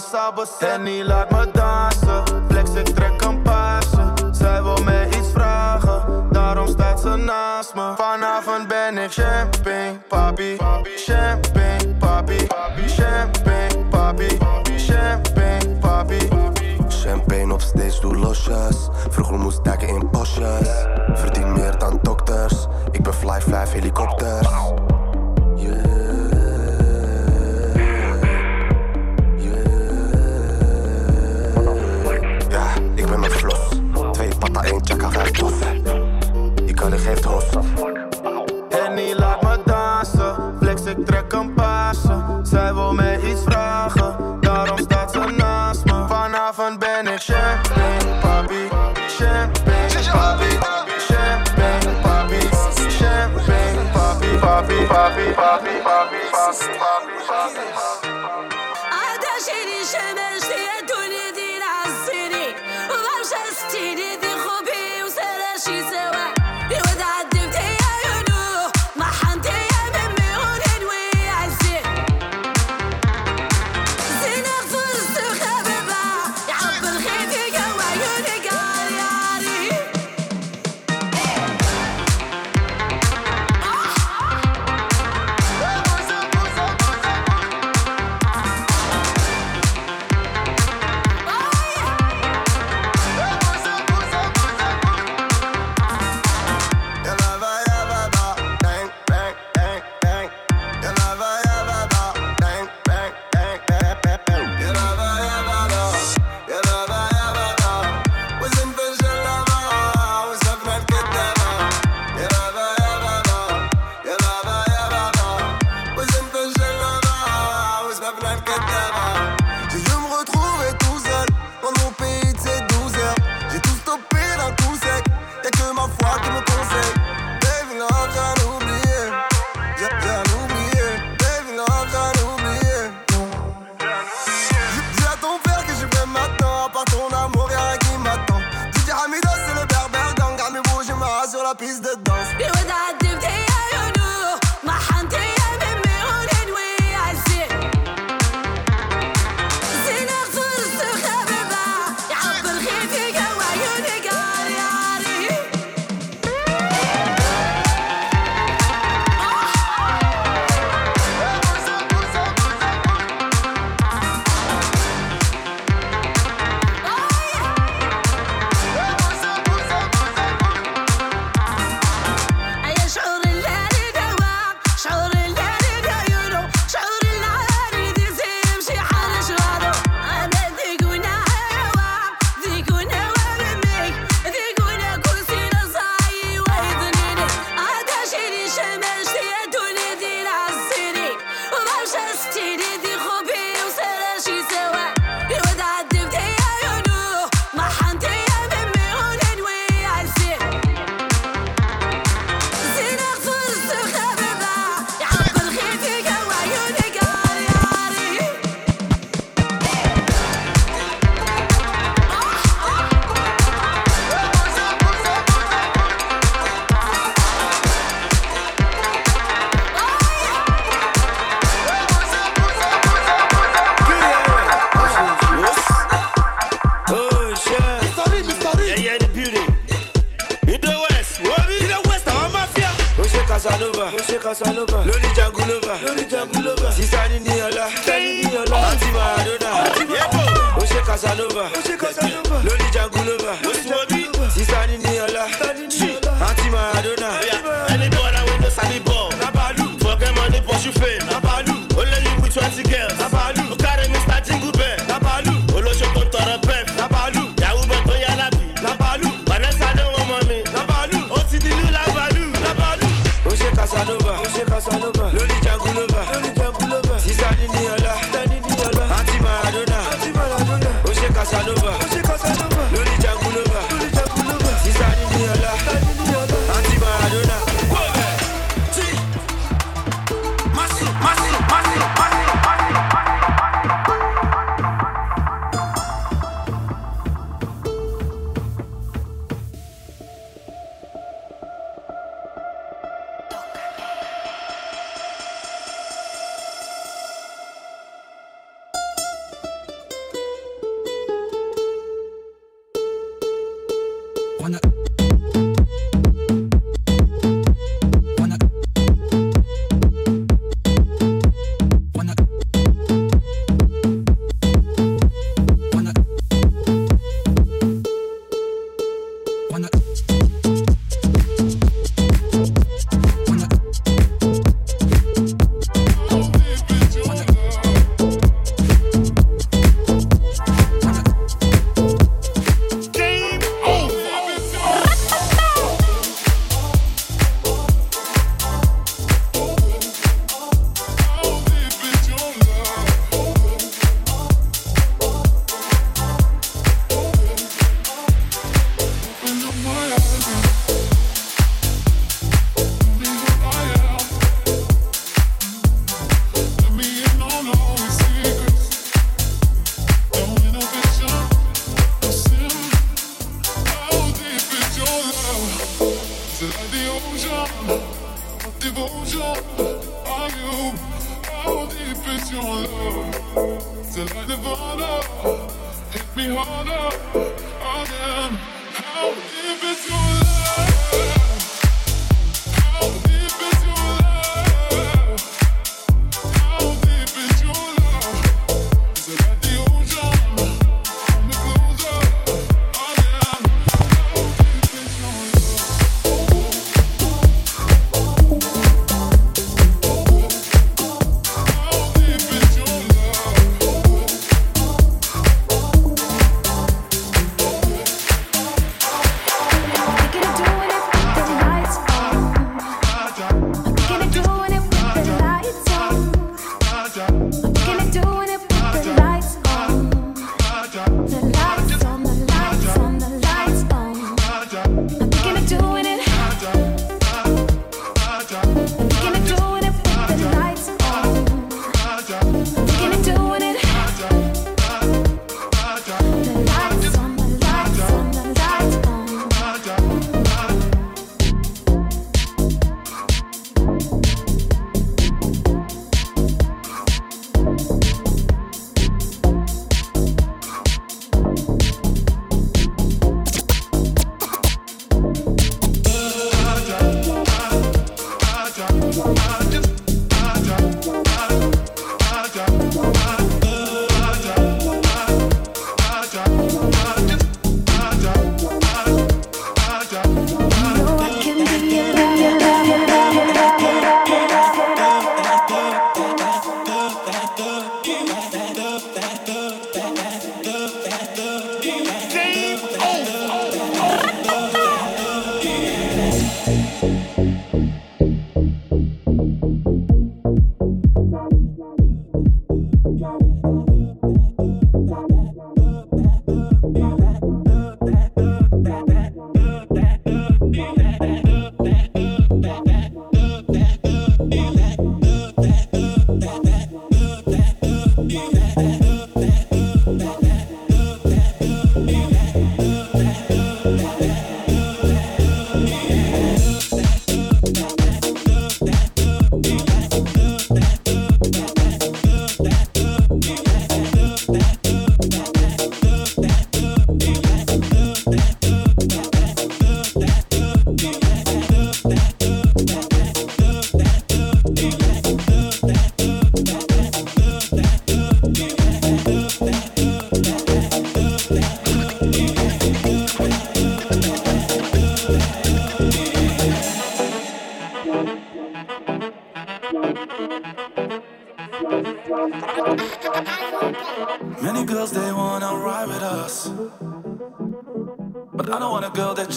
sabber, send me like my Bobby, Bobby, Bobby, Bobby, Bobby.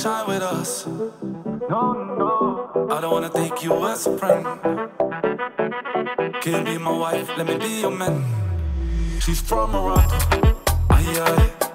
shine with us. No, no. I don't wanna take you as a friend. Can you be my wife, let me be your man. She's from Morocco. Aye, aye.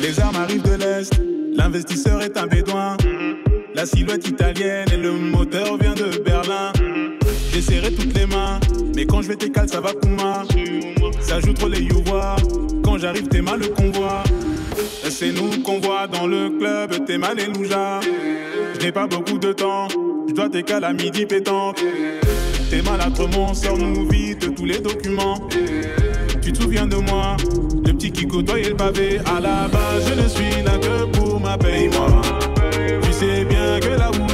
Les armes arrivent de l'Est, l'investisseur est un bédouin. La silhouette italienne et le moteur vient de Berlin. J'ai serré toutes les mains, mais quand je vais t'écale, ça va pour moi. S'ajoute les youvois, quand j'arrive, t'es mal le convoi. C'est nous qu'on voit dans le club, t'es mal et louja. Je n'ai pas beaucoup de temps, je dois décaler à midi pétante, T'es malade, mon sors-nous vite tous les documents. Tu te souviens de moi, le petit qui côtoyait le pavé. À la base, je ne suis là que pour ma paye, moi. Tu sais bien que la route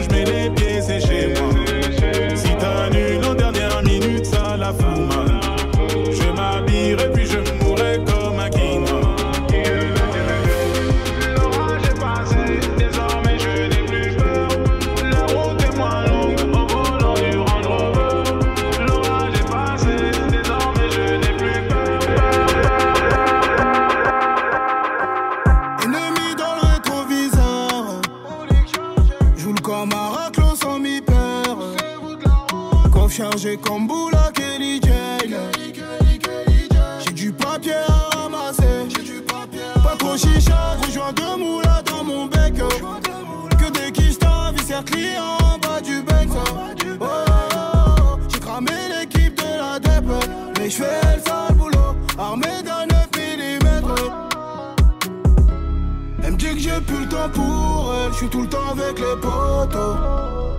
suis tout le temps avec les potos.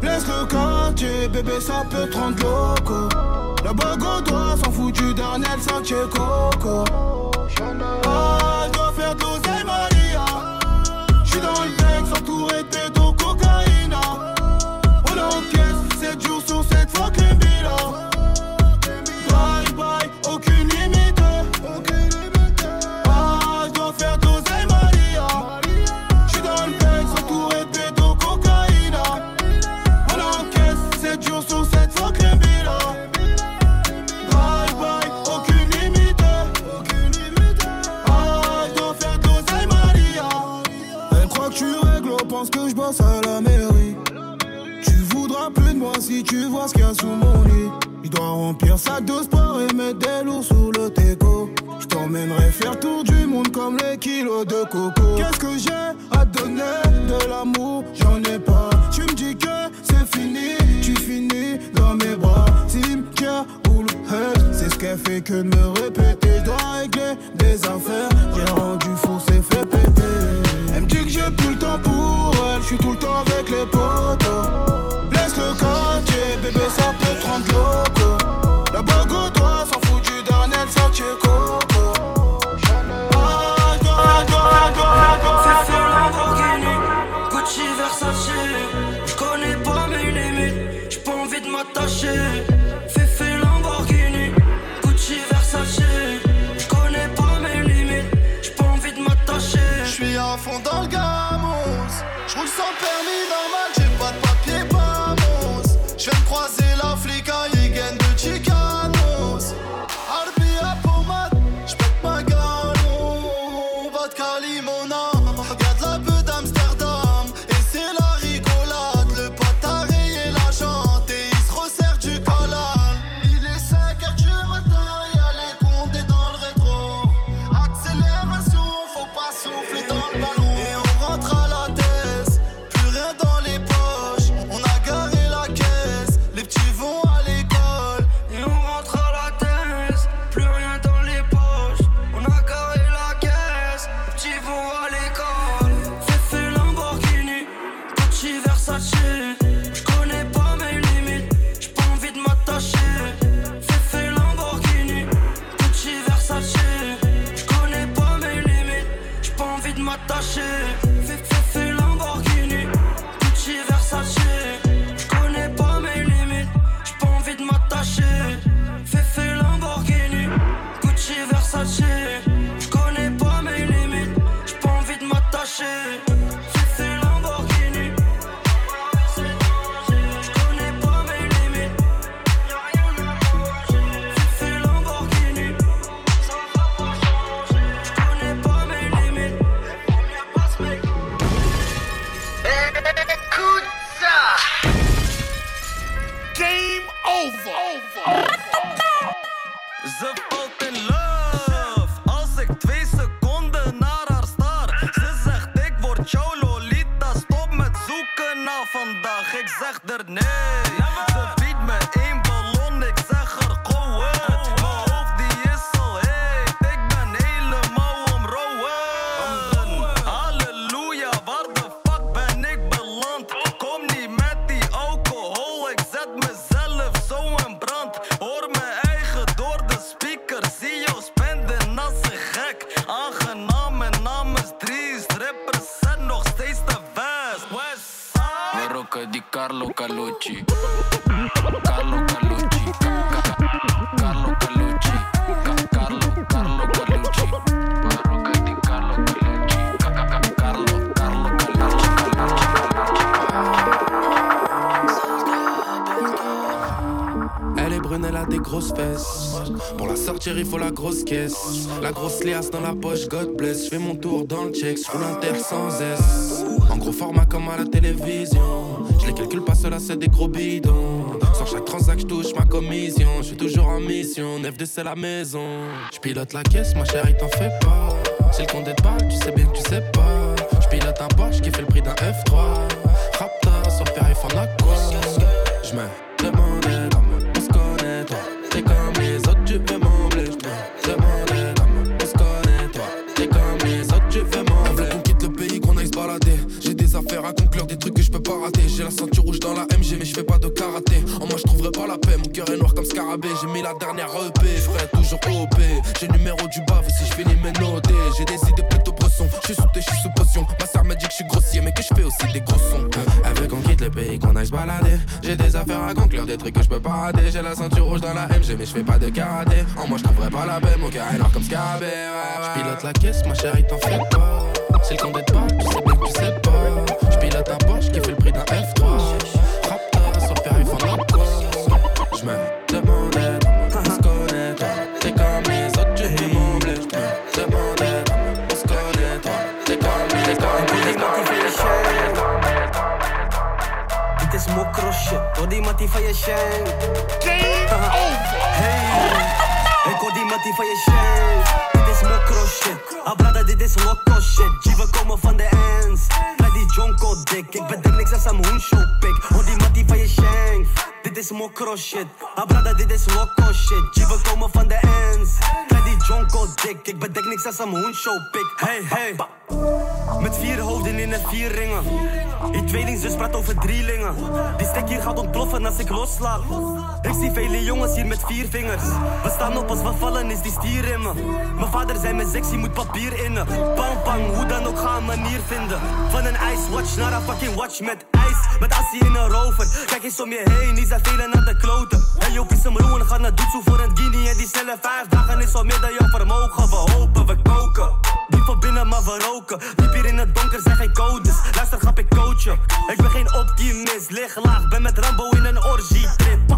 Laisse le quartier, bébé, ça peut te rendre loco. La bague au doigt, s'en fout du dernier, le Coco. de m'attacher poche, God bless. Je fais mon tour dans le check, je l'inter sans S. En gros format comme à la télévision. Je les calcule pas, cela c'est des gros bidons. Sur chaque transac, je touche ma commission. Je suis toujours en mission, 9 c'est la maison. Je pilote la caisse, ma chérie, t'en fais pas. C'est le compte des balles, tu sais bien que tu sais pas. Je pilote un Porsche qui fait le prix d'un F3. Raptor sur le périph' en Je à conclure, des trucs que je peux pas rater. J'ai la ceinture rouge dans la MG, mais je fais pas de karaté. En moi, je trouverai pas la paix. Mon cœur est noir comme scarabée. J'ai mis la dernière EP, je ferai toujours OP. J'ai le numéro du bave si je finis mes notés. J'ai des idées plutôt bresson. Je suis sous thé, je suis sous potion. Ma sœur m'a dit que je suis grossier, mais que je fais aussi des gros sons. Elle veut qu'on quitte le pays, qu'on aille se balader. J'ai des affaires à conclure, des trucs que je peux pas rater. J'ai la ceinture rouge dans la MG, mais je fais pas de karaté. En moi, je trouverai pas la paix. Mon cœur est noir comme scarabée. Je pilote la caisse, ma chérie, t'en fais pas. C'est le compte des balles, tu sais bien que tu sais pas. Je pilote un Porsche qui fait le prix d'un F3. Raptor sur le périph' en quoi Je me demandais comment on se connaît, toi. T'es comme les autres, tu veux m'embler. Je me demandais comment on se connaît, toi. T'es comme les autres, Dit is mokro shit, hoor die mattie van je shank. Hey, ik hoor die mattie van je. Dit is mokro shit, ah brada dit is mokro shit. We komen van de ends. Ik bedenk niks als een hoen show pik. Hoor die mattie van je shank. Dit is mokro shit, ah brada dit is mokro shit. We komen van de ends. Jonko dik, ik bedenk niks als een hoen show pik. Hey, hey. Met vier hoofden in en vier ringen. Die tweelingzus praat over drielingen. Die stek hier gaat ontploffen als ik loslaat. Ik zie vele jongens hier met vier vingers. We staan op als we vallen, is die stier in me. Mijn vader zei me sexy moet papier innen. Bang bang, hoe dan ook ga een manier vinden. Van een icewatch naar een fucking watch met ijs. Met assie in een rover. Kijk eens om je heen, die zijn velen aan de kloten. En Jopie zijn roen gaat naar Doetsoe voor een guinea. En die snelle vijf dagen is al meer dan vermogen. We hopen, we koken. Diep van binnen, maar we roken. Diep hier in het donker zijn geen codes. Luister, grap ik coachen. Ik ben geen optimist, lig laag. Ben met Rambo in een orgie trip.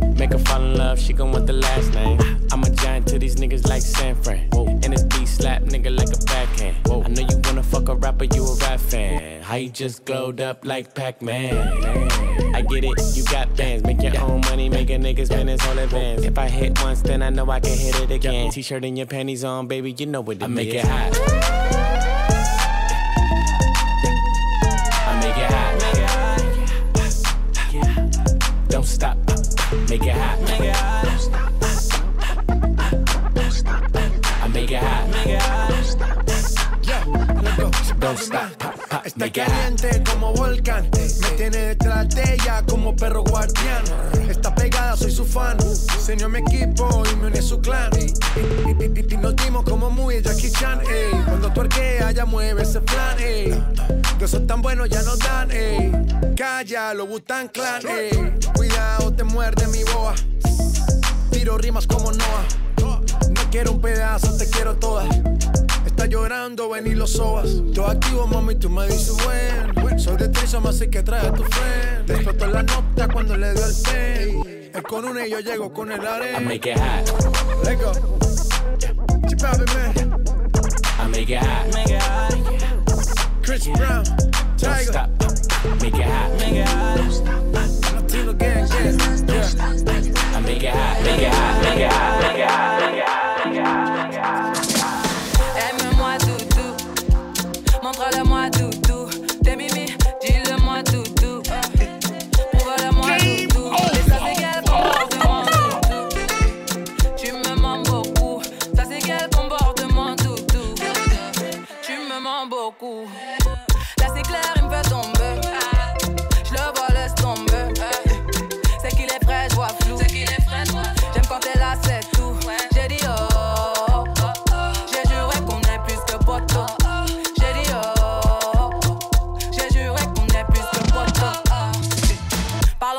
Fall in love, she gon' want the last name. I'm a giant to these niggas like San Fran. And this beat slap nigga like a backhand. I know you wanna fuck a rapper, you a rap fan. How you just glowed up like Pac-Man? I get it, you got bands. Make your own money, make a nigga spend his whole advance. If I hit once, then I know I can hit it again. T-shirt and your panties on, baby, you know what it I make it hot. Está caliente como volcán. Me tiene detrás de ella como perro guardián. Está pegada, soy su fan. Se unió a mi equipo y me une a su clan. Y, nos dimos como muy Jackie Chan. ey. Cuando tuerquea, ya mueve ese plan. ey. De esos tan buenos ya nos dan. ey. Calla, lo Butan Clan. ey. Cuidado, te muerde mi boa. Tiro rimas como Noah. No quiero un pedazo, te quiero toda. Está llorando, ven y lo sobas. Yo activo, mami, tú me dices bueno. Soy de Trisom, así que trae a tu friend. Te explotó la nota cuando le dio el pen. Él con una y yo llego con el I arena. make it hot. Let go. Chip out, man. I make it hot. Chris Brown. Don't Tiger. stop. Make it hot. Latino gang, yeah. yeah. I make it hot. Make it hot. Make it hot. Make it hot. Make it hot.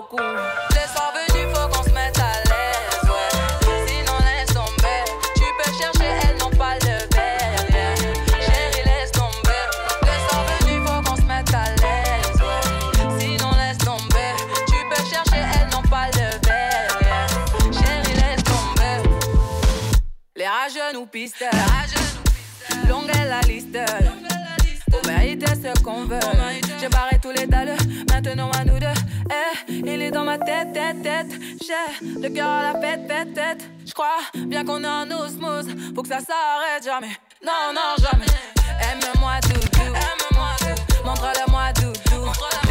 beaucoup. Les soirs venus, faut qu'on se mette à l'aise, ouais. Sinon, laisse tomber. Tu peux chercher, elles n'ont pas le verre, yeah. Chérie, laisse tomber. Les soirs venus, faut qu'on se mette à l'aise, ouais. Sinon, laisse tomber. Tu peux chercher, elles n'ont pas le verre, yeah. Chérie, laisse tomber. Les rageux nous pistent. Longue est la liste. Pour mériter ce qu'on veut. J'ai barré tous les dalles, maintenant à nous deux. Eh, il est dans ma tête, tête, tête. J'ai le cœur à la fête, fête, tête. J'crois bien qu'on est en osmose. Faut que ça s'arrête jamais. Non, non, jamais. Aime-moi, doudou. Aime-moi, doudou. Montre-le-moi, doudou. T'es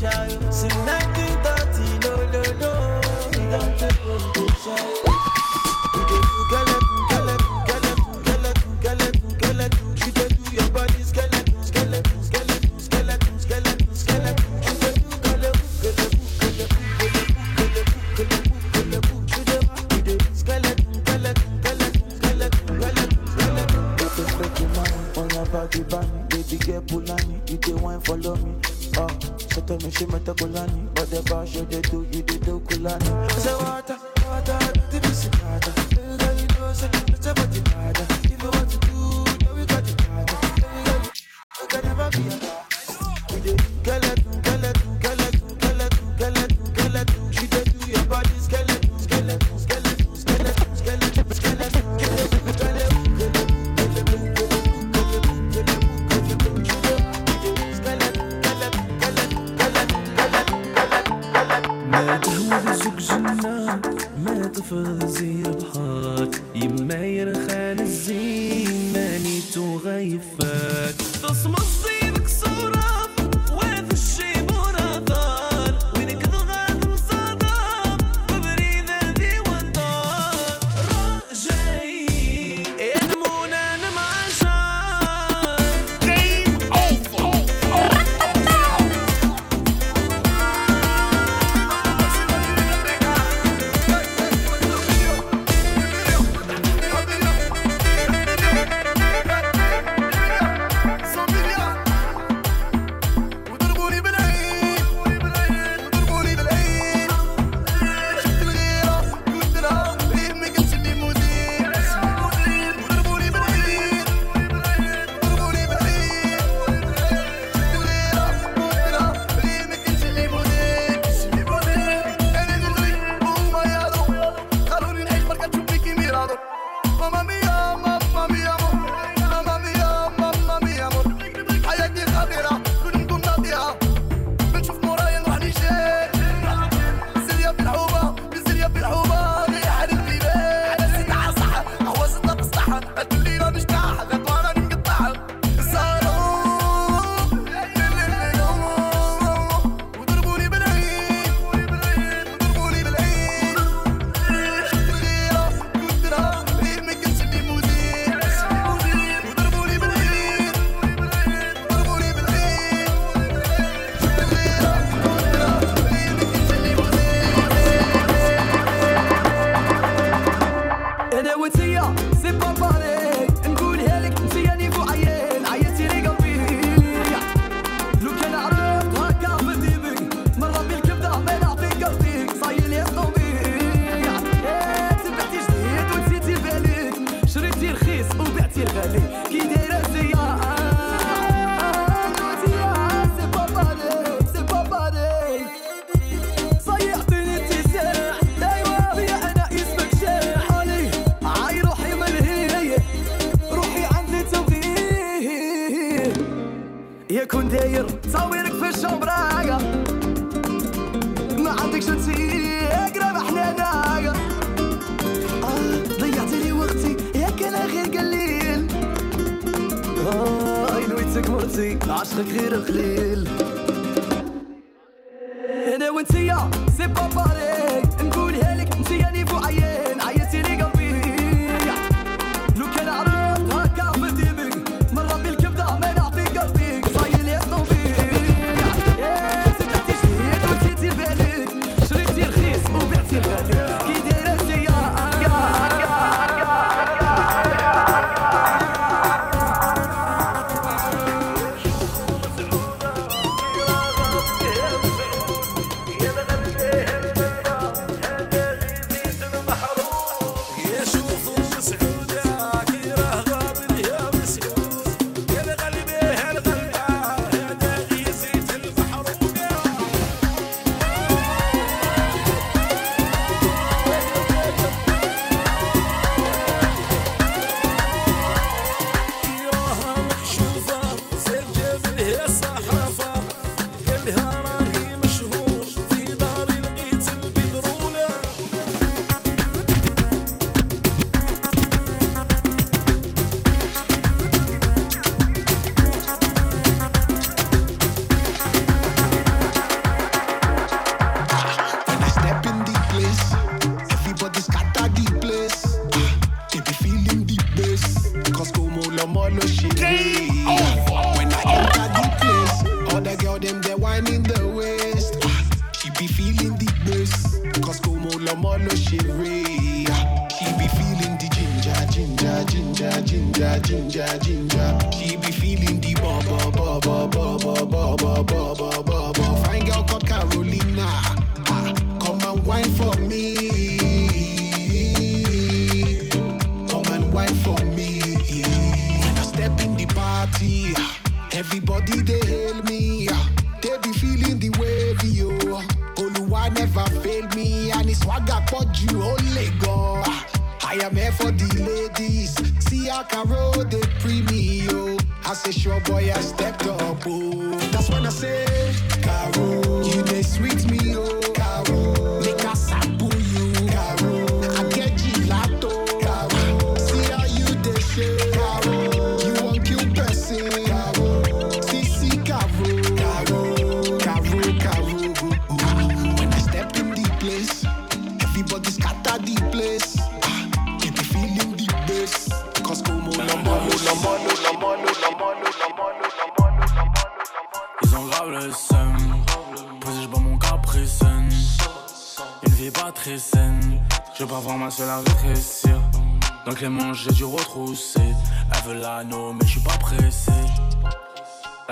Since 1930, no, no, no. We don't take. We do do do do do do do You dey wine, follow me. Tell me she met a Kulani, but the bar show they do, you they do Kulani. I say water, water, the busy water. Girl, you know say it's a body water. If you want to do, then we got the water. Girl, you can never be a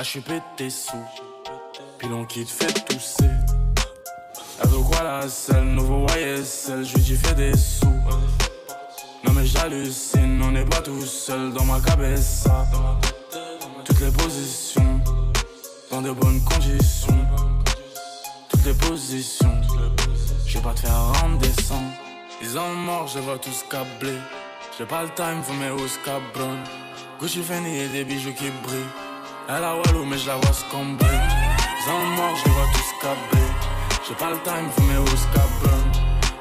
suis pété sous. Puis l'on quitte, fait tousser. Veut quoi la selle Nouveau YSL, je lui dis fais des sous. Non, mais j'hallucine, on n'est pas tout seul dans ma cabessa. Toutes les positions, dans de bonnes conditions. Toutes les positions, je pas te faire rendre des sangs. Ils ont mort, je vois tous câblés. J'ai pas le time, faut mes hausses cabron. Gucci Fendi et des bijoux qui brillent. Elle a Walou, mais je la vois scombrer. Ils ont mort, je les vois tous. J'ai pas le time, faut mes hausses cabron.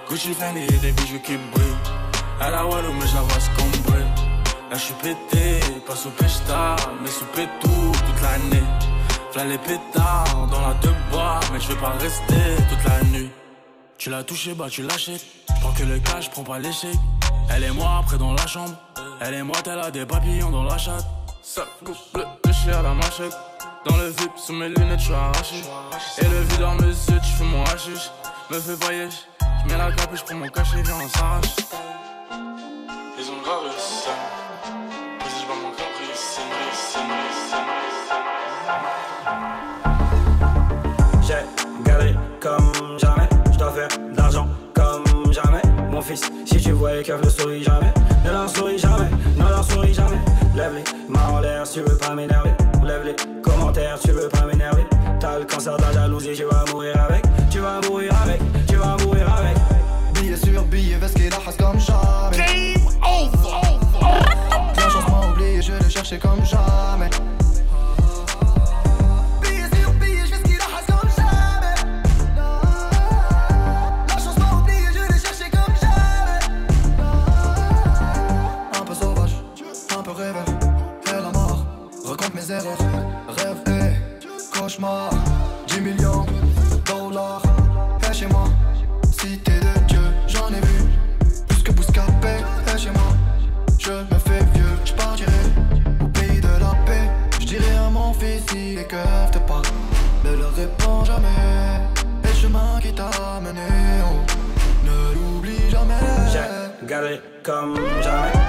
Gucci Fendi et des bijoux qui brillent. Elle a Walou, mais je la vois scombrer. Là, je suis pété, pas sous pêche-tard, mais sous tout toute l'année. V'là les pétards dans la deux bois, mais je vais pas rester toute la nuit. Tu l'as touché, bah tu l'achètes. Prends que le cash, prends pas l'échec. Elle et moi après dans la chambre. Elle et moi, elle a des papillons dans la chatte. Ça couple de chien à la machette. Dans le VIP, sous mes lunettes, je suis arraché. Et le videur me zut, je fais mon hashish. Me fais voyager, je mets la je prends mon cachet, viens, on s'arrache. Ils ont grave fils, si tu vois les keufs, ne souris jamais. Ne leur souris jamais, ne leur souris jamais. Lève les mains en l'air, si tu veux pas m'énerver. Lève les commentaires, tu veux pas m'énerver. T'as le cancer de la jalousie, tu vas mourir avec. Tu vas mourir avec, tu vas mourir avec. Billet sur billet, veste qui la comme jamais. Game over. La chance m'a oublié, je l'ai cherché comme jamais. mes. Rêve et cauchemar. 10 millions de dollars. Et chez moi, cité de Dieu, j'en ai vu. Plus que Bouscapé, et chez moi. Je me fais vieux, je partirai au pays de la paix. Je dirai à mon fils, si les keufs te parlent. Ne leur réponds jamais. Et le chemin qui t'a mené, oh, ne l'oublie jamais. J'ai galéré comme jamais.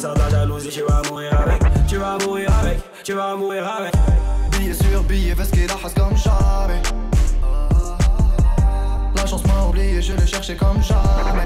Cancer de la jalousie, tu vas mourir avec. Tu vas mourir avec, tu vas mourir avec. Billet sur billet, parce qu'il a comme jamais. La chance m'a oublié, je l'ai cherché comme jamais.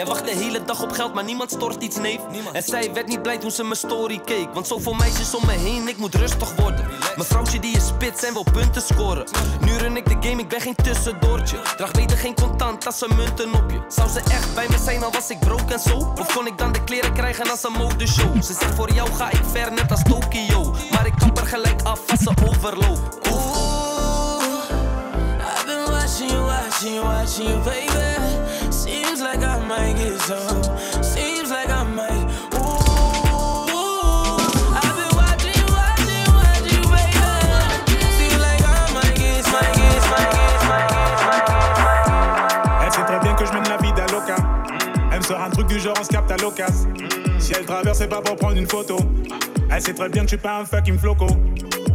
Jij wacht de hele dag op geld, maar niemand stort iets, neef. En zij werd niet blij toen ze mijn story keek. Want zoveel meisjes om me heen, ik moet rustig worden. Mijn vrouwtje die is spits en wil punten scoren. Nu run ik de game, ik ben geen tussendoortje. Draag beter geen contant als ze munten op je. Zou ze echt bij me zijn, al was ik broke en zo? Of kon ik dan de kleren krijgen als een modeshow? Ze zegt voor jou ga ik ver, net als Tokio. Maar ik kap er gelijk af als ze overloopt. I've been watching you, watching you, watching you, baby. Like I might get some. Seems like I might. Elle me sort un truc du genre on se capte à l'occasion. Si elle traverse, c'est pas pour prendre une photo. Elle sait très bien que je suis pas un fucking floco.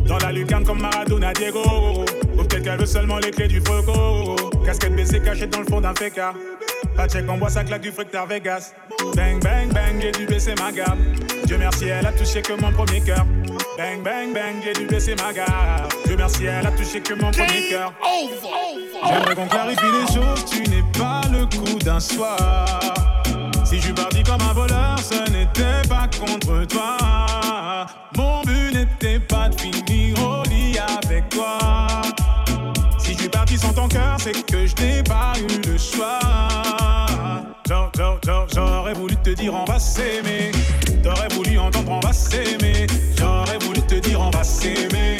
Dans la lucarne comme Maradona Diego. Ou peut-être qu'elle veut seulement les clés du foco. Casquette baissée cachée dans le fond d'un féca. Pas check, on voit ça claque du fric Vegas. Bang, bang, bang, j'ai dû baisser ma gamme. Dieu merci, elle a touché que mon premier cœur. Bang, bang, bang, j'ai dû baisser ma gamme. Dieu merci, elle a touché que mon premier cœur. J'aimerais qu'on clarifie les choses, tu n'es pas le coup d'un soir. Si je suis parti comme un voleur, ce n'était pas contre toi. Mon but n'était pas de finir au lit avec toi. Si je suis parti sans ton cœur, c'est que je n'ai pas eu le choix. J'a- j'a- j'a- J'aurais voulu te dire on va s'aimer. T'aurais voulu entendre on va s'aimer. J'aurais voulu te dire on va s'aimer.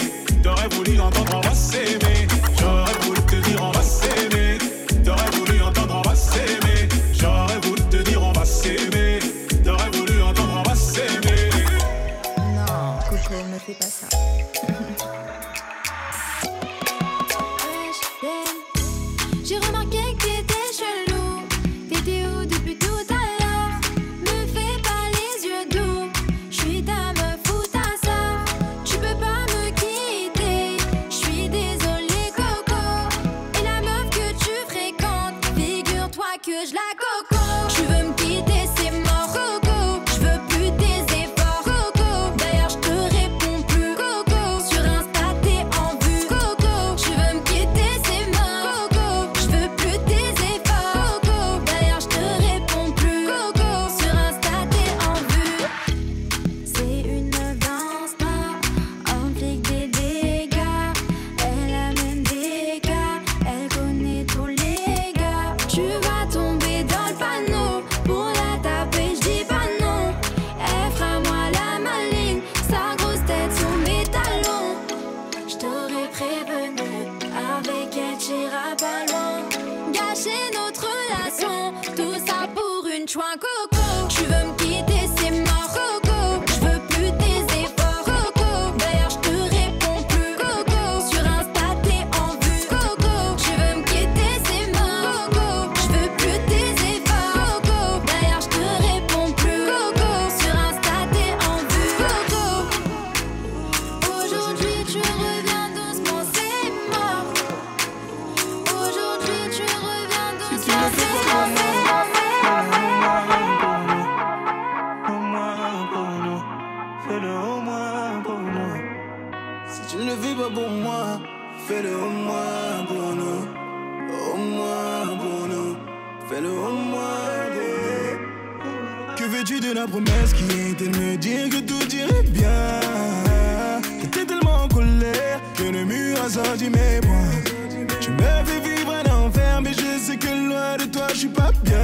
Tu me fais vivre à l'enfer, mais je sais que loin de toi, je suis pas bien.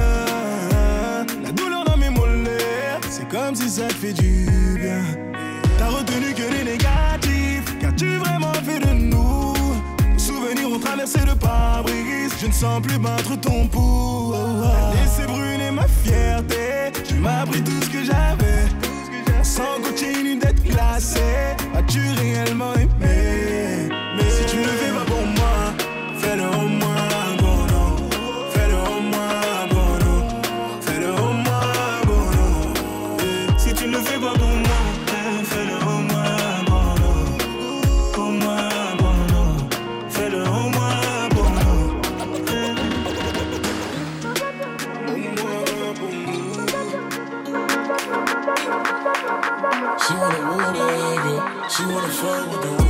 La douleur dans mes mollets, c'est comme si ça te fait du bien. T'as retenu que les négatifs, qu'as-tu vraiment fait de nous Nos souvenirs ont traversé le pare-brise, je ne sens plus battre ton pouls. Laissez brûler ma fierté, tu m'as pris tout ce que j'avais. Sans continue d'être glacé, as-tu réellement aimé? Mais si tu ne fais pas pour moi, fais-le au moins, Bono. Fais-le au moins, Bono. Fais-le au moins, Bono. Eh, Si tu ne fais pas pour moi, fais-le au moins, Bono. Au moins, Bono. Fais-le au moins, Bono. She wanna woo the she wanna fuck with the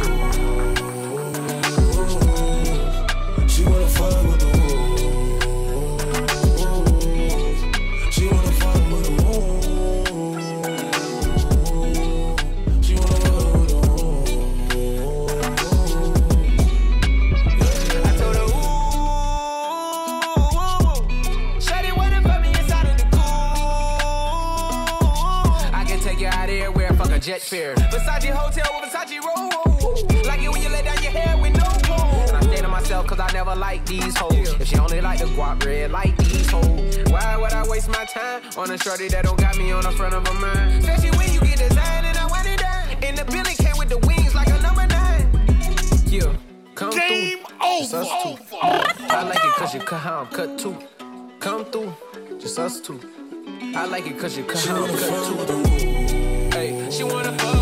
a fare. Versace hotel with Versace roll. Like it when you lay down your hair with no. And I stay to myself cause I never like these hoes. If she only like the guap red, like these hoes. Why would I waste my time on a shorty that don't got me on the front of her mind? Especially when you get designed and I want it down. And the building came with the wings like a number nine. Yeah, come Game through. Just us two. I like it cause you cut how I'm cut too. Come through, just us two. I like it cause you cut how I'm cut too. She wanna fuck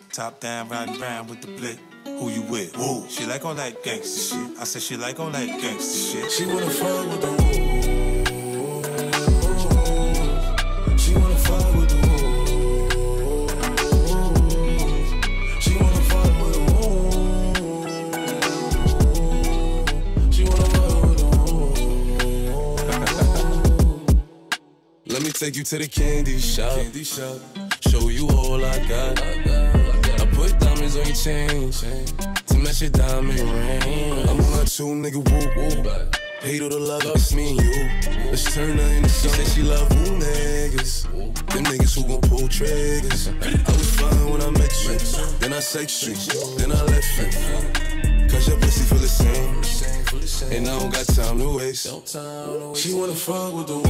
Top down, riding round with the blick. Who you with? Woo. She like all that gangster shit. I said she like all that gangster shit. She wanna fuck with the woo. She wanna fuck with the woo. She wanna fuck with the woo. She wanna fuck with the woo. Let me take you to the candy shop. Candy shop. Show you all I got. I put diamonds on your chain eh? to match your diamond ring. I'm on my two nigga whoop whoop. Hate all the love, it's me and you. Let's turn her into She said she love who niggas. Them niggas who gon' pull triggers. I was fine when I met you. Then I sex you. Then I left you. Cause your pussy feel the same. And I don't got time to waste. She wanna fuck with the woo.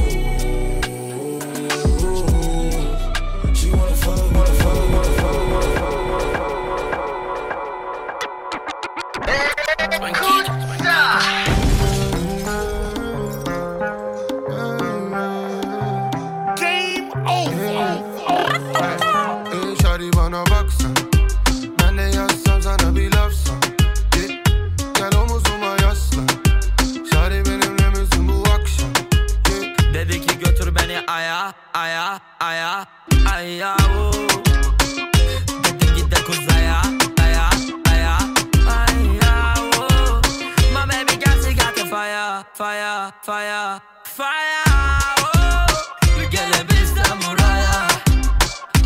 She wanna fuck the fuck the fuck beni aya aya aya aya fire fire oo. Gele bizden buraya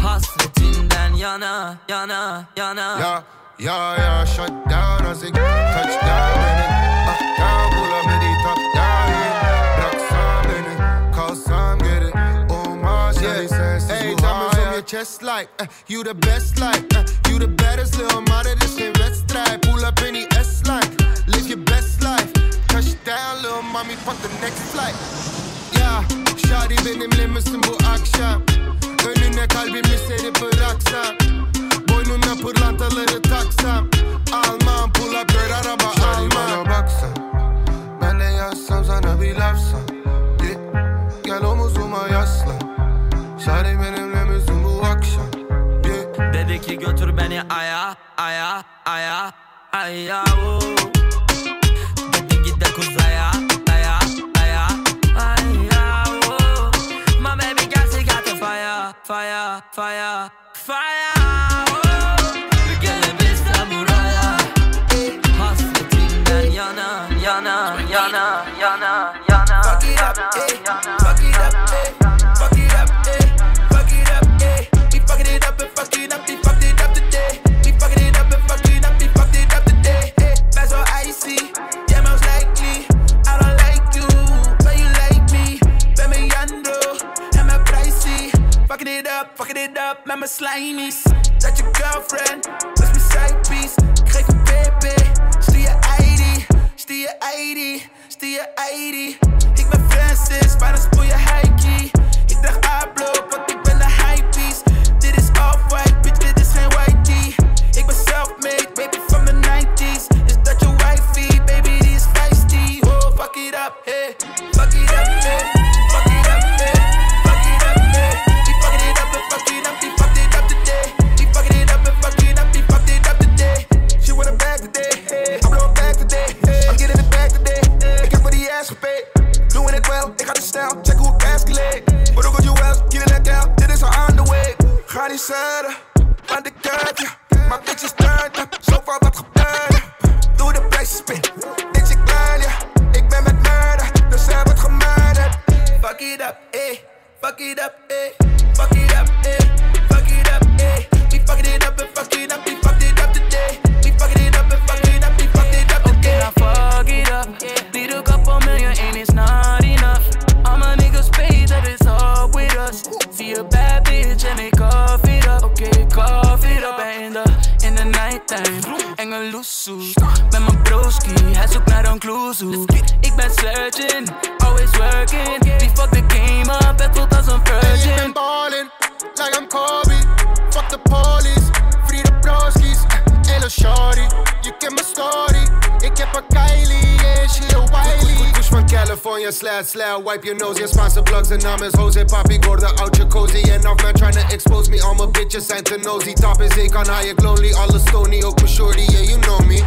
Hasretinden yana yana yana. Ya, ya, ya, shut down as it touch down in it Up, down, pull up, ready, top down, yeah Bıraksan beni, kalsam geri. Olmaz yeah. sensiz hey, bu on your chest like uh, You the best like uh, You the baddest little mother, this geen wedstrijd Pull up in die S-line, live your best life touchdown Lil mommy fuck the next flight Ya Şari benimle misin bu akşam Önüne kalbimi serip bıraksam Boynuna pırlantaları taksam Almam pull up gör araba Şari bana baksan Ben de yazsam sana bir lafsan gel omuzuma yaslan Şari benimle misin bu akşam Dedi ki götür beni aya aya aya aya, aya. fire, fire, fire. hit it up met mijn slimies. Dat je girlfriend, dus mijn sidepiece. Krijg een baby, stuur your ID, stuur your ID, stuur je ID. Ik ben Francis, maar spoel je hikey. Ik draag Ablo, want ik ben de hypebeast. Dit is off-white, bitch, dit is geen whitey. Ik ben self-made, baby from the 90s. Is dat je wifey, baby, die is feisty. Oh, fuck it up, hey. Said, aan de My maar bitches turned up, so far wat. Slap, wipe your nose, your sponsor plugs and numbers, Jose Papi Gorda out your cozy, and off man trying to expose me, I'm a bitch, a Santa nosy, top is ache on Hayek, lonely, all the stony, oh, shorty, yeah, you know me.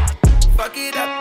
Fuck it up.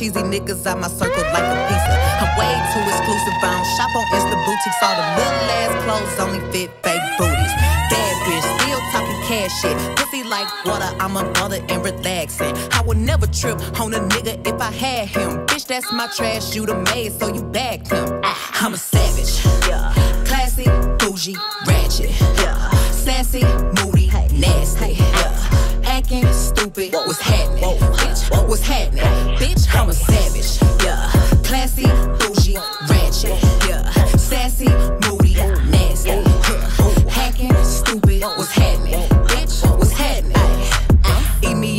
Cheesy niggas out my circle like a pizza. I'm way too exclusive. I don't shop on Insta boutiques. All the little ass clothes only fit fake booties. Bad bitch, still talking cash shit. Pussy like water, I'm a mother and relaxing. I would never trip on a nigga if I had him. Bitch, that's my trash. You the maid, so you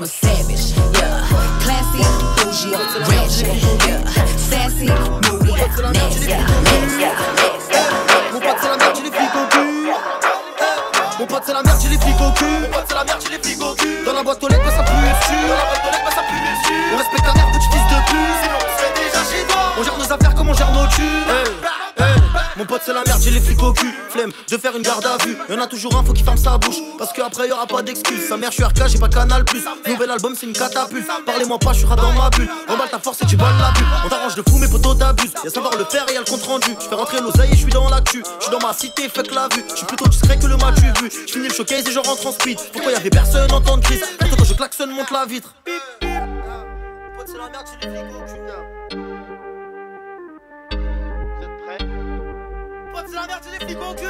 I'm a savage. Yeah, classy, bougie, ratchet. Yeah, sassy, moody, nasty. C'est la merde, j'ai les flics au cul. Flemme de faire une garde à vue. Y'en a toujours un, faut qu'il ferme sa bouche. Parce qu'après y'aura pas d'excuses. Sa mère, je suis RK, j'ai pas canal plus. Nouvel album, c'est une catapulte. Parlez-moi pas, je suis dans ma bulle. Remballe ta force et tu balles la bulle. On t'arrange de fou, mais poteaux t'abuses. Y'a savoir le faire et y'a le compte rendu. Je fais rentrer l'oseille et je suis dans l'actu. Je suis dans ma cité, faites la vue. Je suis plutôt discret que le match vu. Je finis le showcase et je rentre en speed. Pourquoi y'avait personne en temps de crise? Plutôt quand je klaxonne, monte la vitre. C'est la merde, c'est la merde, les flics au cul.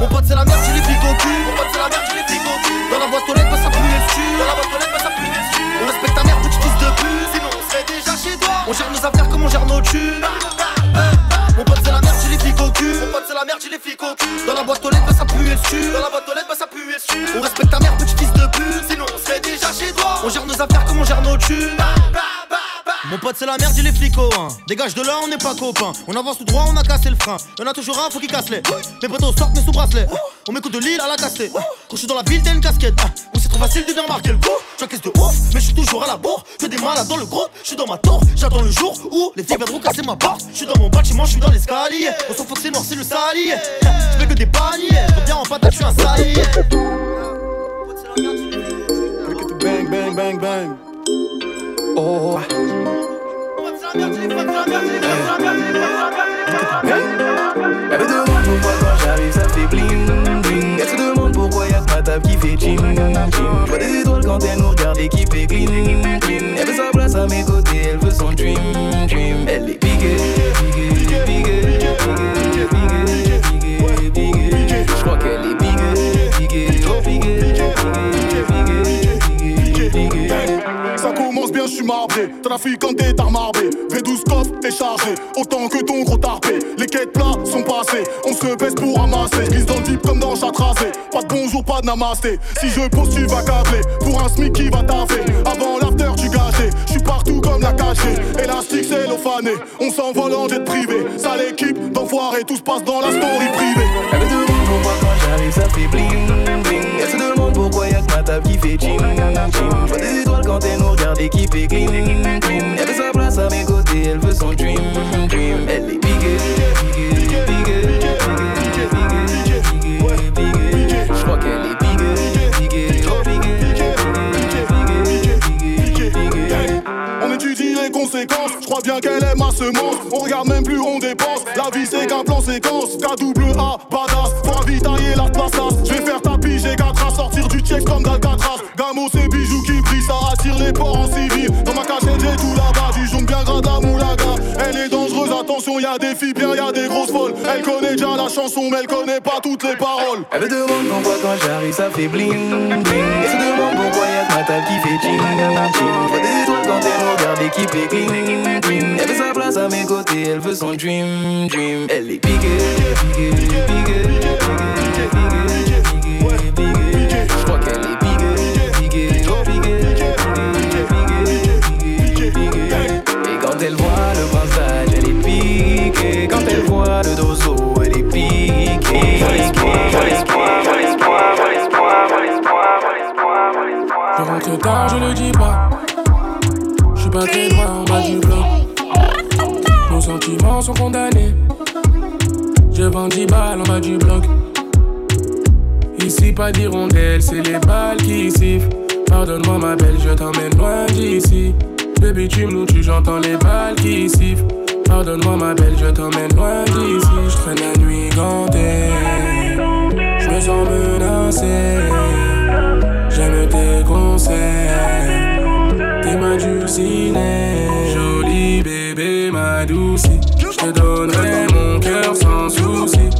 Mon pote c'est la merde, j'ai les flics au cul. Mon pote c'est la merde, j'ai les flics au cul. Dans la boîte aux lettres, bah, ça pue dessus Dans la boîte aux lettres, bah, ça pue dessus On respecte ta mère, petit fils de pute. Sinon on serait déjà chez toi. On gère nos affaires comme on gère nos thunes. Mon pote c'est la merde, j'ai les flics au cul. Mon pote c'est la merde, j'ai les flics au cul. Dans la boîte aux lettres, bah, ça pue dessus Dans la boîte aux lettres, bah, ça pue dessus On respecte ta mère, petit fils de pute. Sinon on serait déjà chez toi. On gère nos affaires comme on gère nos thunes mon pote c'est la merde, j'ai les flics au hein. Dégage de là, on n'est pas copains. On avance tout droit, on a cassé le frein. Y'en a toujours un, faut qu'il casse les. Mes potos sortent mes sous bracelets. On m'écoute de l'île à la cassée. Quand je suis dans la ville, t'as une casquette. On c'est trop facile de bien marquer le coup. J'encaisse de ouf, mais je suis toujours à la bourre. Fais des malades dans le groupe, je suis dans ma tour. J'attends le jour où les filles viendront casser ma porte. Je suis dans mon bâtiment, je suis dans l'escalier. On s'en fout que c'est noir, c'est le salier. Je que des paniers. Je bien en patate, je suis un salier. Elle nous regarde qui fait clean Elle veut sa place à mes côtés, elle veut son dream dream Elle est piquée, piquée, piquée, piquée, piquée, piquée, piquée J'crois qu'elle est piquée, piquée, oh piquée, piquée, piquée, piquée, Ça commence bien, je suis marbré. Trafiquant des t'as marbé. V12 coffre est chargé. Autant que ton gros tarpé. Les quêtes plats sont passés. On se baisse pour ramasser. Glisse dans le deep comme dans chat tracé. Bonjour, pas de namasté. Si je pose, tu vas câbler. Pour un SMIC qui va taffer. Avant l'after, tu gâché. Je suis partout comme la cachée. Élastique, c'est l'ophané. On s'envole en jet privé. Ça l'équipe d'enfoirés. Tout se passe dans la story privée. Elle me demande pourquoi quand j'arrive ça fait bling bling Elle se demande pourquoi y'a que ma table qui fait ching ching J'vois des étoiles quand elle nous regarde et qui fait clean bien qu'elle est ma semence. On regarde même plus, on dépense. La vie c'est qu'un plan séquence. K-double-A, badass, faut ravitailler la plaçasse. Je vais faire tapis, j'ai quatre à sortir du check comme d'Alcatraz. Gamo, c'est bijoux qui brillent, ça attire les porcs en civil. Dans ma cachette, j'ai tout là-bas, attention, y a des filles bien, y a des grosses folles. Elle connaît déjà la chanson, mais elle connaît pas toutes les paroles. Elle me demande pourquoi quand j'arrive ça fait bling bling. Elle se demande pourquoi y'a ma table qui fait ching ching des étoiles quand elle regarde et qui fait clean clean Elle veut sa place à mes côtés, elle veut son dream dream. Elle est piquée, piquée, piquée, piquée, tard, je le dis pas. Je suis pas très loin en bas du bloc. Nos sentiments sont condamnés. Je vends 10 balles en bas du bloc. Ici, pas d'hirondelle, c'est les balles qui sifflent. Pardonne-moi, ma belle, je t'emmène loin d'ici. Le bitume nous tue, j'entends les balles qui sifflent. Pardonne-moi, ma belle, je t'emmène loin d'ici. Je traîne la nuit gantée. Je me sens menacé. J'aime tes conseils. T'es ma dulcinée. Jolie bébé, ma douce. Je te donnerai mon cœur sans souci.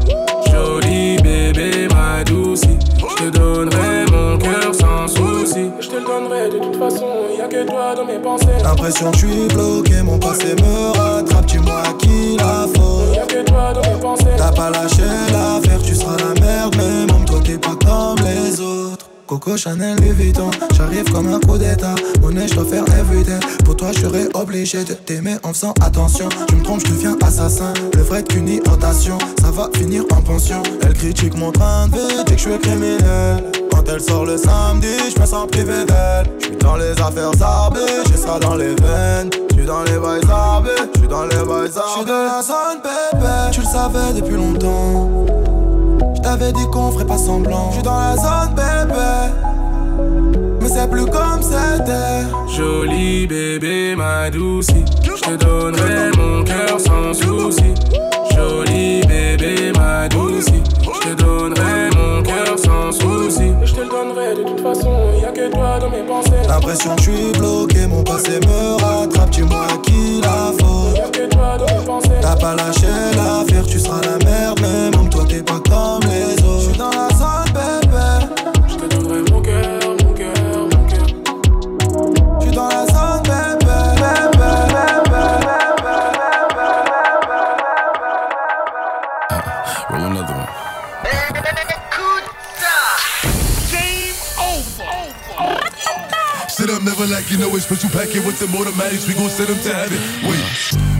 Jolie bébé, ma douce. Je te donnerai mon cœur sans souci. Je te le donnerai de toute façon. Y a que toi dans mes pensées. L'impression que je suis bloqué, mon passé me rattrape. Dis-moi à qui la faute. Y'a que toi dans mes pensées. T'as pas lâché l'affaire, tu seras la merde, mais même toi t'es pas comme les autres. Coco Chanel Louis Vuitton, j'arrive comme un coup d'état. Monnaie, je dois faire everyday. Pour toi, je serais obligé de t'aimer en faisant attention. Tu me trompes, je deviens assassin. Le vrai qu'une inondation, ça va finir en pension. Elle critique mon train de vie, dit que je suis criminel. Quand elle sort le samedi, je me sens privé d'elle. Je suis dans les affaires zarbées, j'ai ça dans les veines. Je suis dans les bails zarbés, je suis dans les bails zarbés. Je suis dans la zone, bébé. Tu le savais depuis longtemps. T'avais dit qu'on ferait pas semblant. Je suis dans la zone, bébé. Mais c'est plus comme c'était. Jolie bébé, ma douce. Je te donnerai mon cœur sans souci. Jolie bébé, ma douce. Je te donnerai mon cœur sans souci. Je te le donnerai de toute façon. Y a que toi dans mes pensées. L'impression que je suis bloqué, mon passé me rattrape. Dis-moi à qui la faute. Y'a que toi dans mes pensées. T'as pas lâché l'affaire, tu seras la merde, même t'es pas comme les autres. J'suis dans la zone, bébé. Je te donnerai mon cœur, mon cœur, mon cœur. J'suis dans la zone, bébé. bébé, Roll another one. Game over. Sit up, never like you know it. Special packet with them automatics. We gon' send them to heaven. Wait, wait, wait,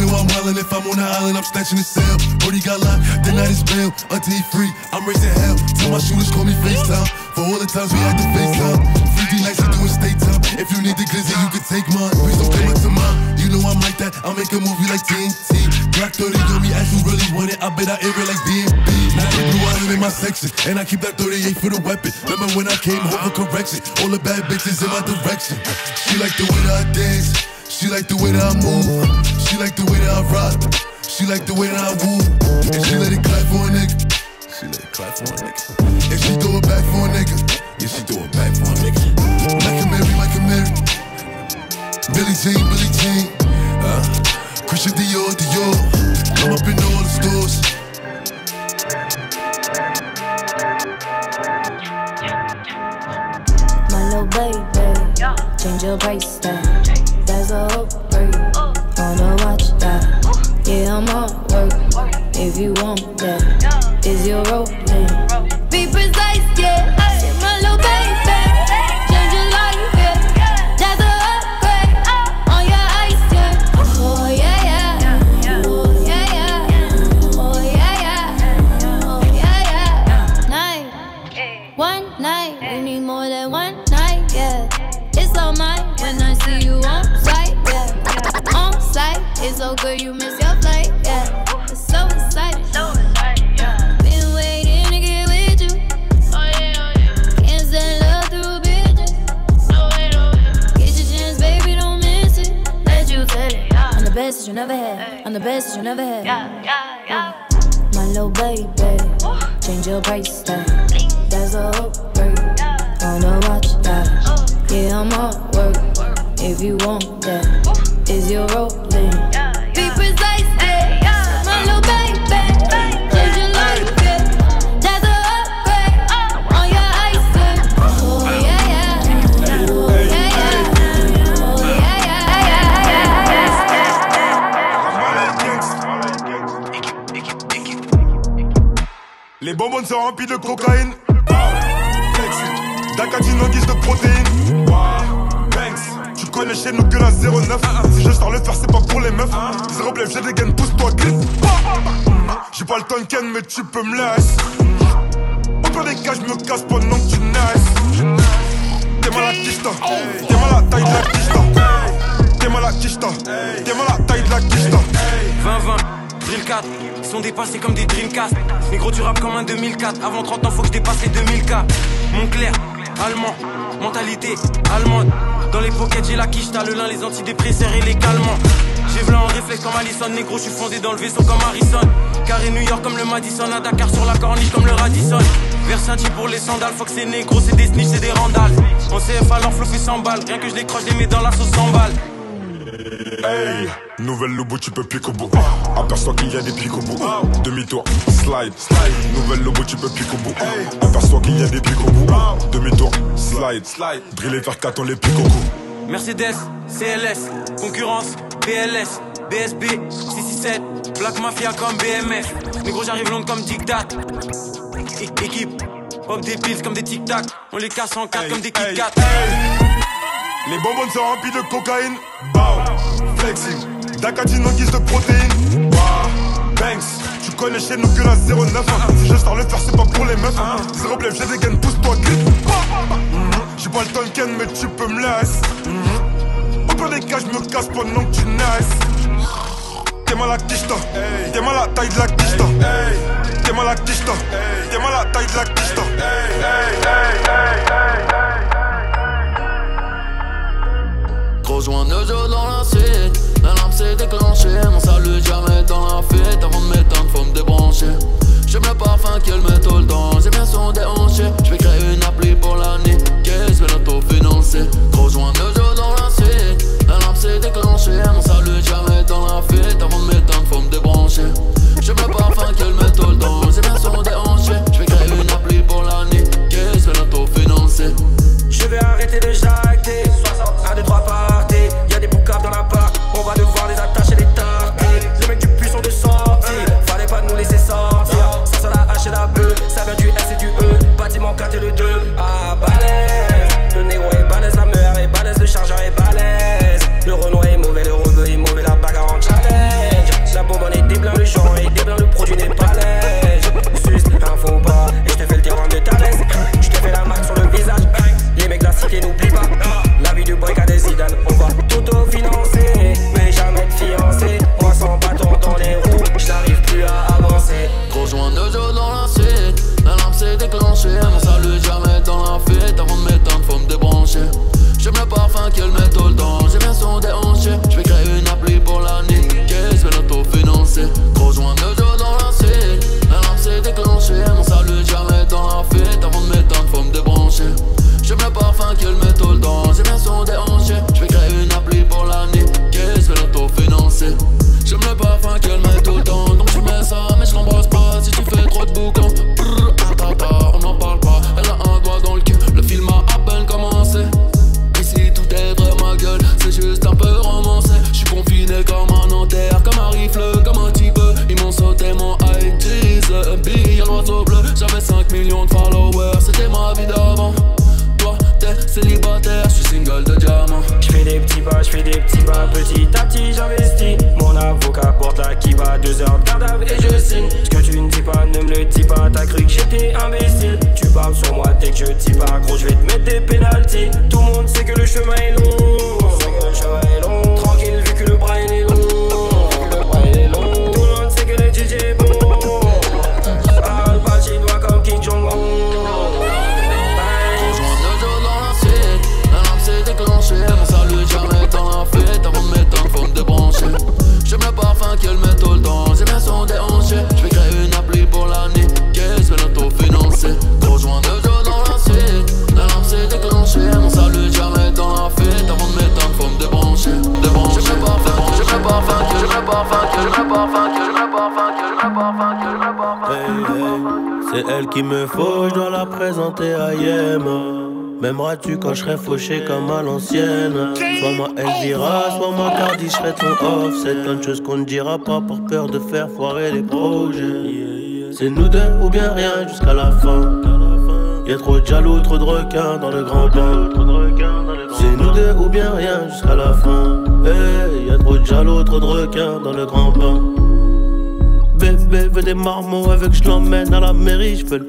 They know I'm wildin' if I'm on the island, I'm snatching the cell. Brody got locked, the night is bail. Until he free, I'm raising hell. Tell my shooters call me FaceTime. For all the times we had to FaceTime. 3D nights, I doing state time. If you need the glizzy, you can take mine. Please don't come up to mine. You know I'm like that. I'll make a movie like TNT. Black 30 on me, as you really want it. I bet I air it like DMB. Now they island in my section. And I keep that 38 for the weapon. Remember when I came home for correction? All the bad bitches in my direction. She like the way I dance. She like the way that I move. She like the way that I rock. She like the way that I woo. And she let it clap for a nigga. She let it clap for a nigga. And she throw it back for a nigga. Yeah, she throw it back for a nigga. Michael Mary, Michael Mary. Billie Jean, Billie Jean. Uh, Christian Dior, Dior. I'm up in all the stores. My little baby, change your price tag. That's a upgrade. Wanna watch that? Yeah, I'm all work. If you want that, is your role? Tu peux me laisser. Au pire des cas, je me casse pendant que tu naisses. T'es mal à kista. T'es mal à taille de la kista. T'es mal à kista. T'es mal à taille de la kista. 20-20, Drill 4, ils sont dépassés comme des Dreamcast. Négro, tu rappes comme un 2004. Avant 30 ans, faut que je dépasse les 2000K. Montclair, allemand, mentalité allemande. Dans les pockets, j'ai la quiche, t'as le lin, les antidépresseurs et les calmants. J'ai v'là en réflexe comme Allison, négro, je suis fondé dans le vaisseau comme Harrison. Carré New York comme le Madison, à Dakar sur la corniche comme le Radisson. Versace pour les sandales, faut que c'est négro, c'est des snitch, c'est des randales. En CF alors flow fait 100 balles, rien que je décroche, les mets dans la sauce 100 balles. Hey, nouvelle lobo, tu peux piquer au bout. Aperçois qu'il y a des pics au bout. Demi-tour, slide, slide. Nouvelle lobo, tu peux piquer au bout. Aperçois qu'il y a des pics au bout. Demi-tour, slide, slide. Driller vers 4 on les pique au cou. Mercedes, CLS, concurrence, BLS, BSB, 667, Black Mafia comme BMF. Négro, j'arrive long comme Dictat. É- Équipe, pop des pills comme des tic-tac. On les casse en quatre comme des Kit Kat. Les bonbons sont remplis de cocaïne. Bow, flexing. D'acatine en guise de protéines. Wow. Banks. Tu connais chez nous que la 09. Si je sors le faire, c'est pas pour les meufs. Zéro blême, j'ai des gains, pousse-toi, glisse. Mhm. J'ai pas le temps Ken, mais tu peux me laisser. Au des cas, je me casse pendant que tu naisses. T'es mal à kista. T'es mal à taille de la kista. T'es mal à kista. T'es mal à taille de la kista. Gros joint de jeu dans la suite La lampe s'est déclenchée. Mon salut jamais dans la fuite Avant de m'éteindre faut me débrancher. J'aime le parfum qu'elle met tout le temps. J'ai bien son déhanché. Je vais créer une appli pour la niquer. Je vais l'auto-financer. Gros joint de jeu dans la suite La lampe s'est déclenchée. Mon salut jamais dans la fuite Avant de m'éteindre faut me débrancher J'aime le parfum qu'elle met tout le temps J'ai bien son déhanché Je vais créer une appli pour la niquer Je vais l'auto-financer. Je vais arrêter de jacter quand je serai fauché comme à l'ancienne. Soit moi Elvira, soit moi Cardi, je serai ton off. C'est plein de choses qu'on ne dira pas par peur de faire foirer les projets. C'est nous deux ou bien rien jusqu'à la fin. Y'a trop de jaloux, trop de requins dans le grand bain. C'est nous deux ou bien rien jusqu'à la fin. Hey, y'a trop de jaloux, trop de requins dans le grand bain. Bébé veut des marmots avec je l'emmène à la mairie. Je le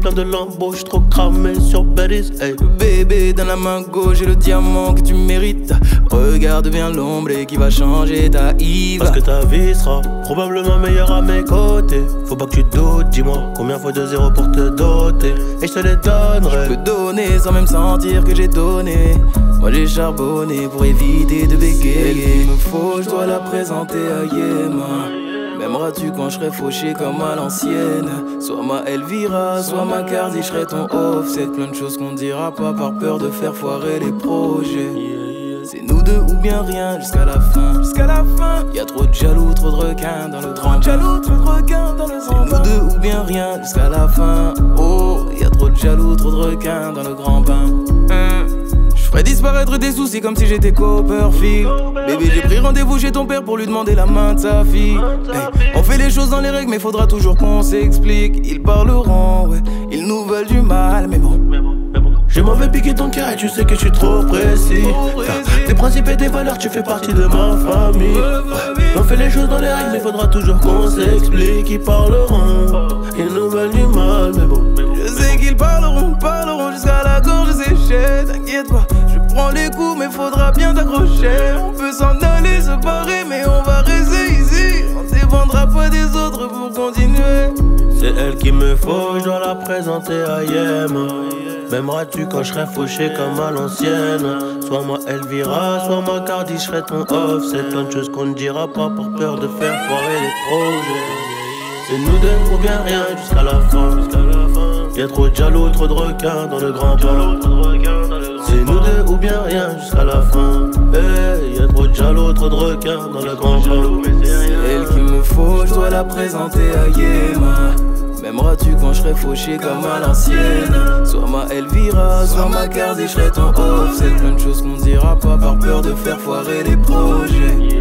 plein de lambeaux, je trop cramé sur Bellis hey. Bébé, dans la main gauche, j'ai le diamant que tu mérites. Regarde bien l'ombre et qui va changer ta Yves. Parce que ta vie sera probablement meilleure à mes côtés Faut pas que tu doutes, dis-moi combien faut de zéro pour te doter Et je te les donnerai Je peux donner sans même sentir que j'ai donné. Moi j'ai charbonné pour éviter de bégayer. Il me faut, je dois la présenter à Yéma. M'aimeras-tu quand je serai fauché comme à l'ancienne? Soit ma Elvira, soit ma Cardi, je serai ton offset. Plein de choses qu'on dira pas par peur de faire foirer les projets. C'est nous deux ou bien rien jusqu'à la fin. Jusqu'à la fin. Y a trop de jaloux, trop de requins dans le grand jaloux, trop de requins dans le grand nous deux ou bien rien jusqu'à la fin. Oh, y a trop de jaloux, trop de requins dans le grand bain. Hein. Je ferais disparaître des soucis comme si j'étais Copperfield. Bébé, j'ai pris rendez-vous chez ton père pour lui demander la main de sa fille. On fait les choses dans les règles, mais faudra toujours qu'on s'explique. Ils parleront, ouais, ils nous veulent du mal, mais bon. Je m'en vais piquer ton cœur et tu sais que je suis trop précis. T'as Des principes et des valeurs, tu fais partie de ma famille. On fait les choses dans les règles, mais faudra toujours qu'on s'explique. Ils parleront, ils nous veulent du mal, mais bon. Qu'ils parleront, parleront jusqu'à la gorge séchée. T'inquiète pas, je prends les coups, mais faudra bien t'accrocher. On peut s'en aller, se barrer, mais on va rester ici. On dépendra pas des autres pour continuer. C'est elle qui me faut, je dois la présenter à Yema. M'aimeras-tu quand je serai fauché comme à l'ancienne? Soit moi Elvira, soit moi Cardi, je serai ton off C'est plein de choses qu'on ne dira pas par peur de faire foirer les projets C'est nous deux ou bien rien jusqu'à la fin Y'a trop de jaloux, trop de requins dans le grand bain C'est nous deux ou bien rien jusqu'à la fin. Hey, y'a trop de jaloux, trop de requins dans le grand bain elle qu'il me faut, je dois la présenter à Yéma. M'aimeras-tu quand je serai fauché comme à l'ancienne. Soit ma Elvira, soit ma Cardi, je serai ton off. C'est plein de choses qu'on dira pas par peur de faire foirer les projets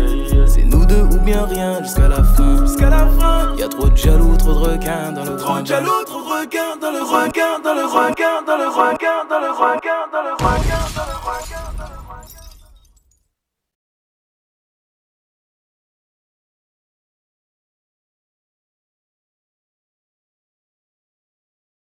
C'est nous deux ou bien rien jusqu'à la fin. Jusqu'à la fin. Y'a trop de jaloux, trop de requins dans le grand jaloux, trop de requins dans le requin, dans le requin, dans le requin, dans le requin, dans le requin